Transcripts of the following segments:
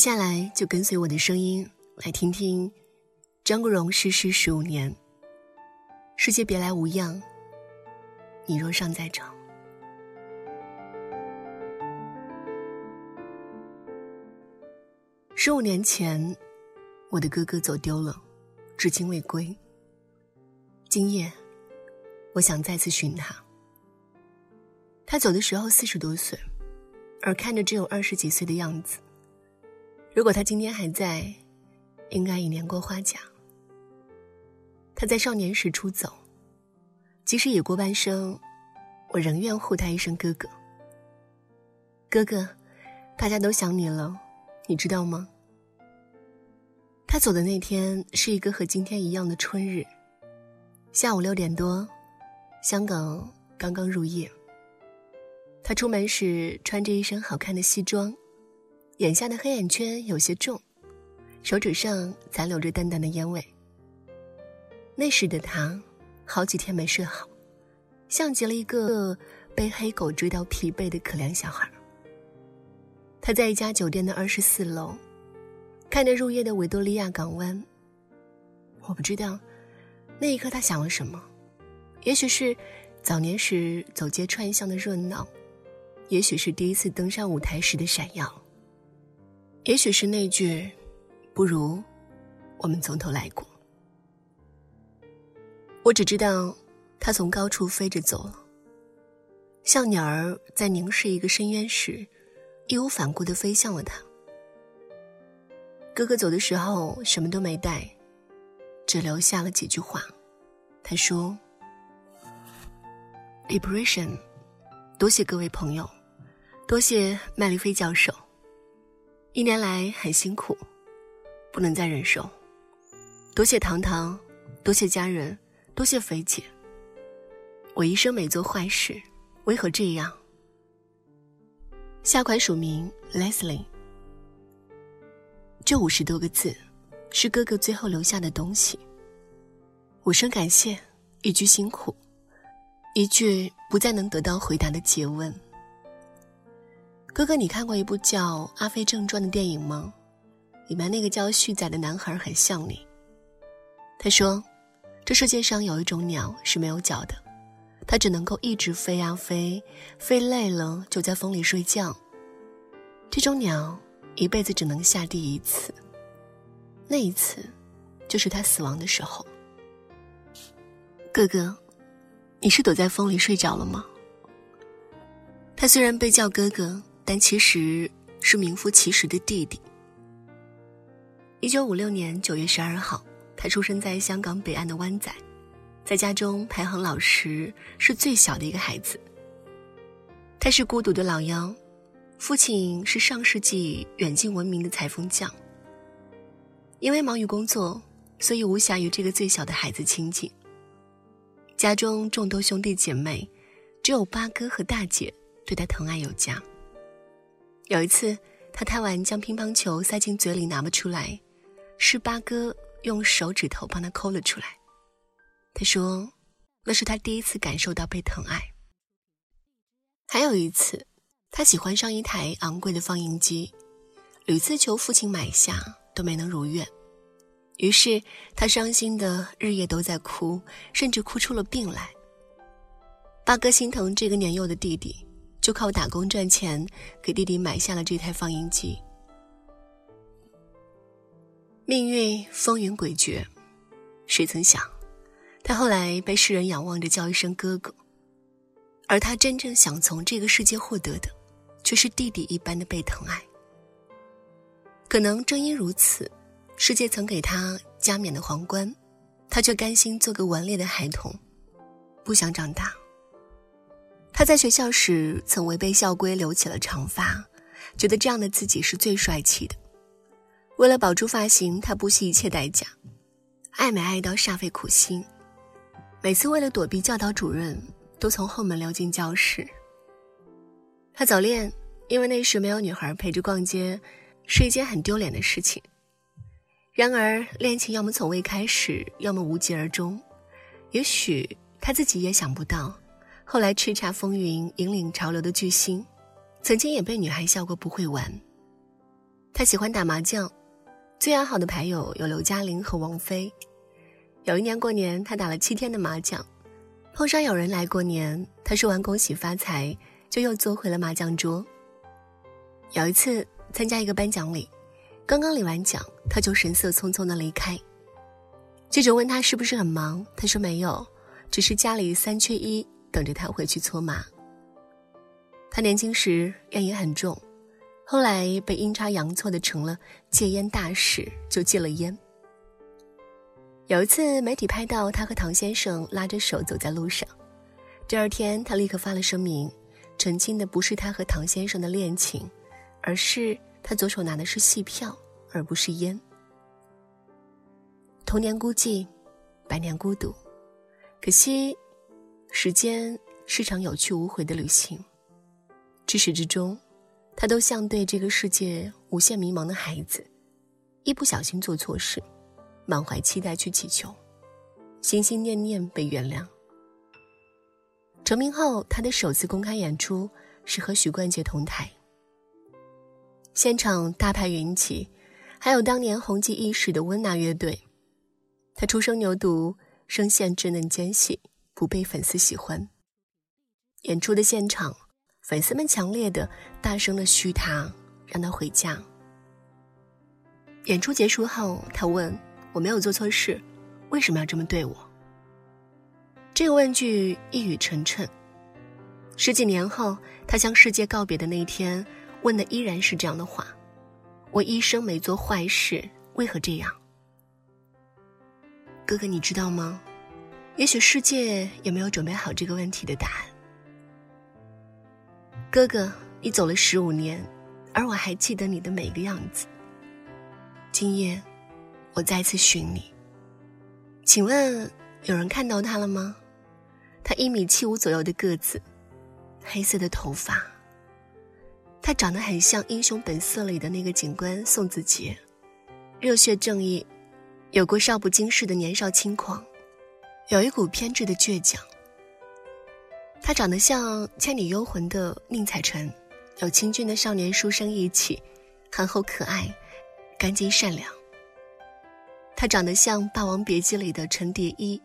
接下来就跟随我的声音来听听张国荣逝世十五年。世界别来无恙，你若尚在场。十五年前，我的哥哥走丢了，至今未归。今夜，我想再次寻他。他走的时候四十多岁，而看着只有二十几岁的样子。如果他今天还在，应该已年过花甲。他在少年时出走，即使已过半生，我仍愿呼他一声哥哥。哥哥，大家都想你了，你知道吗？他走的那天是一个和今天一样的春日，下午六点多，香港刚刚入夜。他出门时穿着一身好看的西装，眼下的黑眼圈有些重，手指上残留着淡淡的烟味。那时的他，好几天没睡好，像极了一个被黑狗追到疲惫的可怜小孩。他在一家酒店的二十四楼，看着入夜的维多利亚港湾。我不知道，那一刻他想了什么，也许是早年时走街串巷的热闹，也许是第一次登上舞台时的闪耀，也许是那句“不如我们从头来过”。我只知道，他从高处飞着走了，像鸟儿在凝视一个深渊时，义无反顾的飞向了他。哥哥走的时候什么都没带，只留下了几句话。他说：“Liberation，多谢各位朋友，多谢麦丽菲教授，一年来很辛苦，不能再忍受。多谢糖糖，多谢家人。”多谢肥姐。我一生没做坏事，为何这样？下款署名 Leslie。这五十多个字，是哥哥最后留下的东西。五声感谢，一句辛苦，一句不再能得到回答的诘问。哥哥，你看过一部叫《阿飞正传》的电影吗？里面那个叫旭仔的男孩很像你。他说。这世界上有一种鸟是没有脚的，它只能够一直飞啊飞，飞累了就在风里睡觉。这种鸟一辈子只能下地一次，那一次就是它死亡的时候。哥哥，你是躲在风里睡着了吗？他虽然被叫哥哥，但其实是名副其实的弟弟。一九五六年九月十二号。他出生在香港北岸的湾仔，在家中排行老十，是最小的一个孩子。他是孤独的老幺，父亲是上世纪远近闻名的裁缝匠。因为忙于工作，所以无暇与这个最小的孩子亲近。家中众多兄弟姐妹，只有八哥和大姐对他疼爱有加。有一次，他贪玩将乒乓球塞进嘴里拿不出来，是八哥。用手指头帮他抠了出来。他说：“那是他第一次感受到被疼爱。”还有一次，他喜欢上一台昂贵的放映机，屡次求父亲买下都没能如愿。于是他伤心的日夜都在哭，甚至哭出了病来。八哥心疼这个年幼的弟弟，就靠打工赚钱给弟弟买下了这台放映机。命运风云诡谲，谁曾想，他后来被世人仰望着叫一声哥哥，而他真正想从这个世界获得的，却是弟弟一般的被疼爱。可能正因如此，世界曾给他加冕的皇冠，他却甘心做个顽劣的孩童，不想长大。他在学校时曾违背校规留起了长发，觉得这样的自己是最帅气的。为了保住发型，他不惜一切代价，爱美爱到煞费苦心。每次为了躲避教导主任，都从后门溜进教室。他早恋，因为那时没有女孩陪着逛街，是一件很丢脸的事情。然而，恋情要么从未开始，要么无疾而终。也许他自己也想不到，后来叱咤风云、引领潮流的巨星，曾经也被女孩笑过不会玩。他喜欢打麻将，最要好的牌友有刘嘉玲和王菲。有一年过年，他打了七天的麻将，碰上有人来过年，他说完恭喜发财，就又坐回了麻将桌。有一次参加一个颁奖礼，刚刚领完奖，他就神色匆匆的离开。记者问他是不是很忙，他说没有，只是家里三缺一，等着他回去搓麻。他年轻时烟瘾很重，后来被阴差阳错的成了戒烟大使，就戒了烟。有一次媒体拍到他和唐先生拉着手走在路上，第二天他立刻发了声明，澄清的不是他和唐先生的恋情，而是他左手拿的是戏票，而不是烟。童年孤寂，百年孤独，可惜，时间是场有去无回的旅行。至始至终，他都像对这个世界无限迷茫的孩子，一不小心做错事，满怀期待去祈求，心心念念被原谅。成名后，他的首次公开演出是和许冠杰同台，现场大牌云集，还有当年红极一时的温拿乐队。他初生牛犊，声线稚嫩尖细，不被粉丝喜欢。演出的现场。粉丝们强烈的、大声的嘘他，让他回家。演出结束后，他问：“我没有做错事，为什么要这么对我？”这个问句一语成谶。十几年后，他向世界告别的那一天，问的依然是这样的话：“我一生没做坏事，为何这样？”哥哥，你知道吗？也许世界也没有准备好这个问题的答案。哥哥，你走了十五年，而我还记得你的每个样子。今夜，我再次寻你。请问有人看到他了吗？他一米七五左右的个子，黑色的头发。他长得很像《英雄本色》里的那个警官宋子杰，热血正义，有过少不经事的年少轻狂，有一股偏执的倔强。他长得像《倩女幽魂》的宁采臣，有清俊的少年书生意气，憨厚可爱，干净善良。他长得像《霸王别姬》里的陈蝶衣，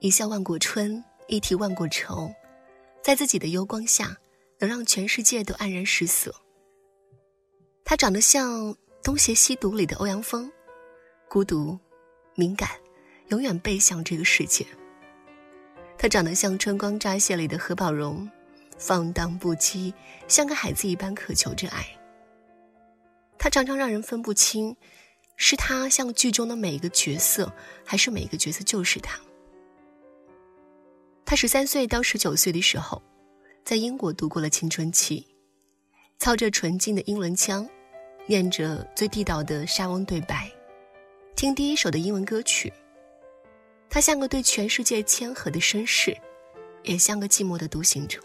一笑万古春，一提万古愁，在自己的幽光下，能让全世界都黯然失色。他长得像《东邪西毒》里的欧阳锋，孤独，敏感，永远背向这个世界。他长得像《春光乍泄》里的何宝荣，放荡不羁，像个孩子一般渴求着爱。他常常让人分不清，是他像剧中的每一个角色，还是每一个角色就是他。他十三岁到十九岁的时候，在英国度过了青春期，操着纯净的英伦腔，念着最地道的莎翁对白，听第一首的英文歌曲。他像个对全世界谦和的绅士，也像个寂寞的独行者。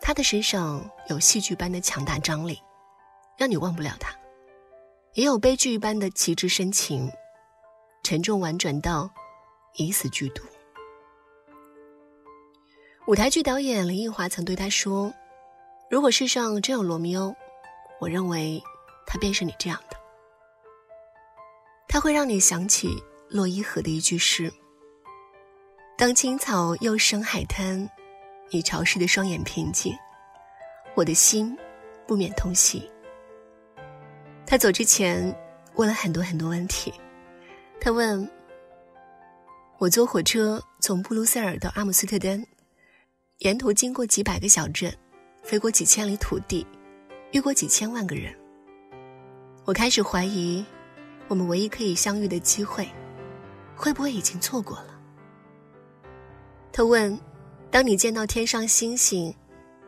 他的身上有戏剧般的强大张力，让你忘不了他；也有悲剧般的极致深情，沉重婉转到以死剧毒。舞台剧导演林奕华曾对他说：“如果世上真有罗密欧，我认为他便是你这样的。他会让你想起。”洛伊河的一句诗：“当青草又生海滩，你潮湿的双眼平静，我的心不免痛惜。”他走之前问了很多很多问题。他问：“我坐火车从布鲁塞尔到阿姆斯特丹，沿途经过几百个小镇，飞过几千里土地，遇过几千万个人。我开始怀疑，我们唯一可以相遇的机会。”会不会已经错过了？他问：“当你见到天上星星，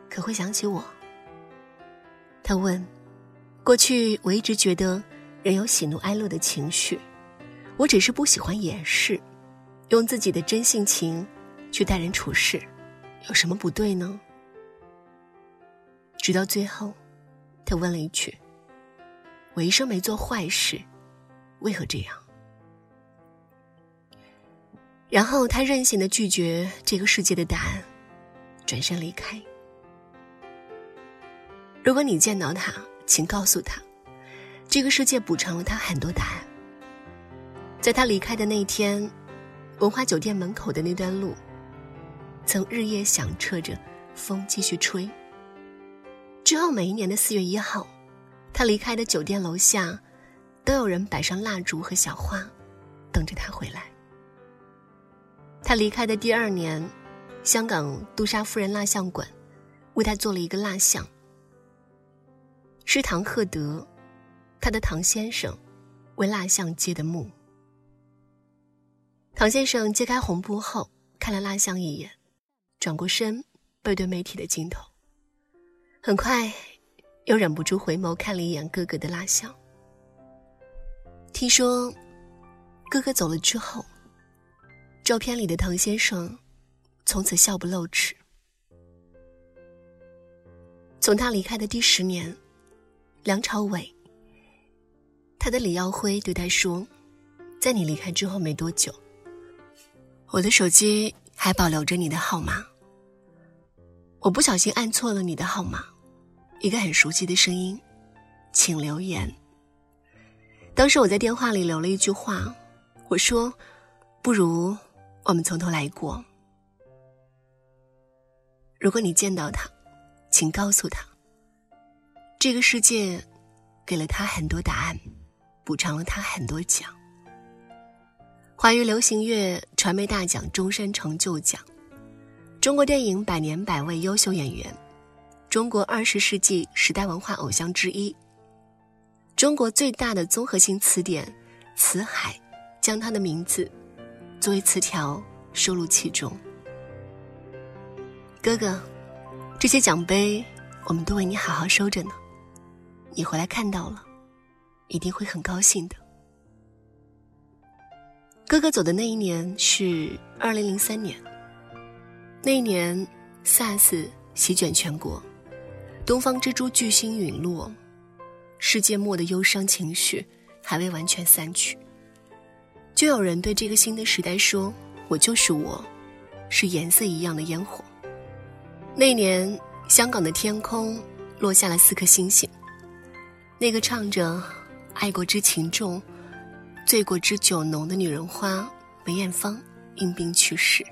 可会想起我？”他问：“过去我一直觉得人有喜怒哀乐的情绪，我只是不喜欢掩饰，用自己的真性情去待人处事，有什么不对呢？”直到最后，他问了一句：“我一生没做坏事，为何这样？”然后他任性的拒绝这个世界的答案，转身离开。如果你见到他，请告诉他，这个世界补偿了他很多答案。在他离开的那一天，文化酒店门口的那段路，曾日夜响彻着风继续吹。之后每一年的四月一号，他离开的酒店楼下，都有人摆上蜡烛和小花，等着他回来。他离开的第二年，香港杜莎夫人蜡像馆为他做了一个蜡像，是唐鹤德，他的唐先生为蜡像揭的幕。唐先生揭开红布后，看了蜡像一眼，转过身，背对媒体的镜头。很快，又忍不住回眸看了一眼哥哥的蜡像。听说，哥哥走了之后，照片里的唐先生从此笑不露齿。从他离开的第十年，梁朝伟，他的李耀辉对他说：“在你离开之后没多久。”我的手机还保留着你的号码。我不小心按错了你的号码，一个很熟悉的声音，请留言。当时我在电话里留了一句话，我说：“不如我们从头来过。”如果你见到他，请告诉他，这个世界给了他很多答案，补偿了他很多奖。华语流行乐传媒大奖终身成就奖，中国电影百年百位优秀演员，中国二十世纪时代文化偶像之一。中国最大的综合性词典“词海”将他的名字作为词条收录其中。哥哥，这些奖杯我们都为你好好收着呢，你回来看到了，一定会很高兴的。哥哥走的那一年是二零零三年。那一年，SARS 席卷全国，东方之珠巨星陨落，世界末的忧伤情绪还未完全散去，就有人对这个新的时代说：“我就是我，是颜色一样的烟火。”那年，香港的天空落下了四颗星星。那个唱着“爱过之情重”。醉过之酒浓的女人花梅艳芳因病去世。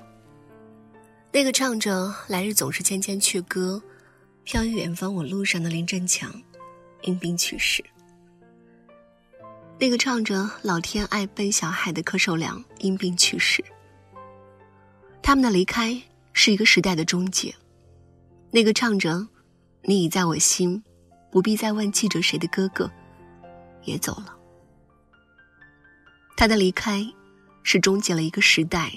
那个唱着“来日总是千千阙歌，飘于远方我路上的林振强因病去世。那个唱着“老天爱笨小孩”的柯受良因病去世。他们的离开是一个时代的终结。那个唱着“你已在我心，不必再问记着谁”的哥哥也走了。他的离开，是终结了一个时代。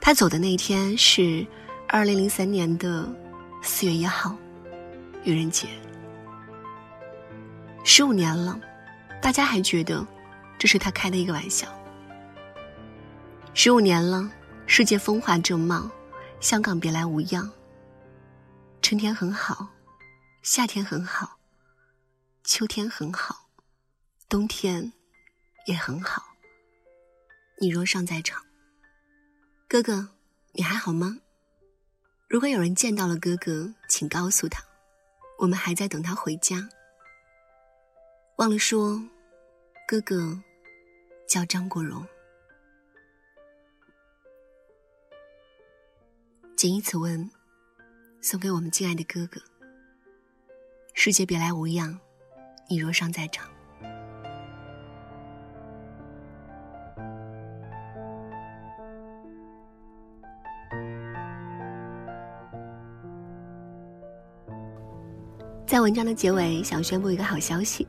他走的那一天是二零零三年的四月一号，愚人节。十五年了，大家还觉得这是他开的一个玩笑。十五年了，世界风华正茂，香港别来无恙。春天很好，夏天很好，秋天很好，冬天也很好。你若尚在场，哥哥，你还好吗？如果有人见到了哥哥，请告诉他，我们还在等他回家。忘了说，哥哥叫张国荣。谨以此文，送给我们敬爱的哥哥。世界别来无恙，你若尚在场。在文章的结尾，想宣布一个好消息：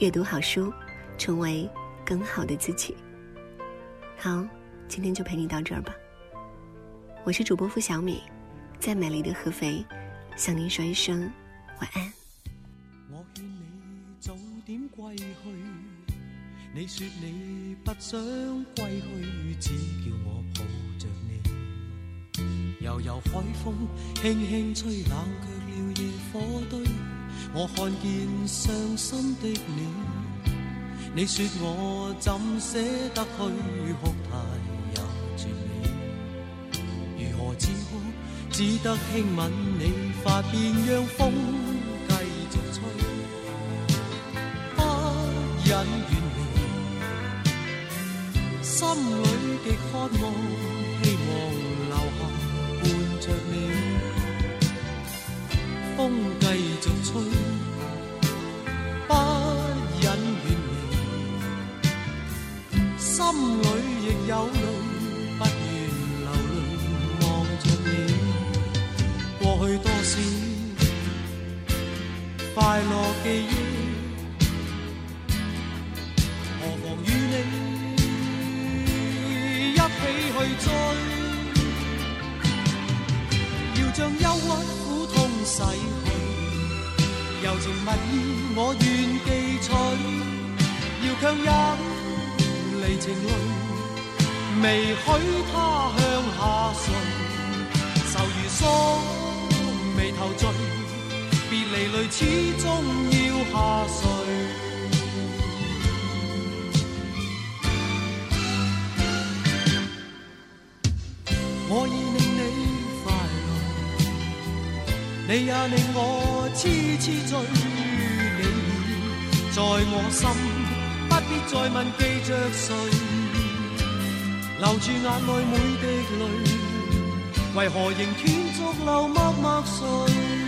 阅读好书，成为更好的自己。好，今天就陪你到这儿吧。我是主播付小米，在美丽的合肥，向您说一声晚安。我劝你早点归去，你说你不想归去，只叫我抱着你。悠悠海风轻轻吹，冷却了夜火堆。我看见伤心的你，你说我怎舍得去哭太也绝美？如何止哭？只得轻吻你发边，让风继续吹，不忍远离。心里极渴望，希望留下伴着你。风心里亦有泪，不愿流泪望着你。过去多少快乐记忆，何妨与你一起去追？要将忧郁苦痛洗去，柔情蜜意我愿记取，要强忍离情泪，未许他向下垂，愁如锁眉头聚，别离泪始终要下垂。我已令你快乐，你也令我痴痴醉。你在我心，不必再问记着谁，留住眼内每滴泪，为何仍断续流默默垂？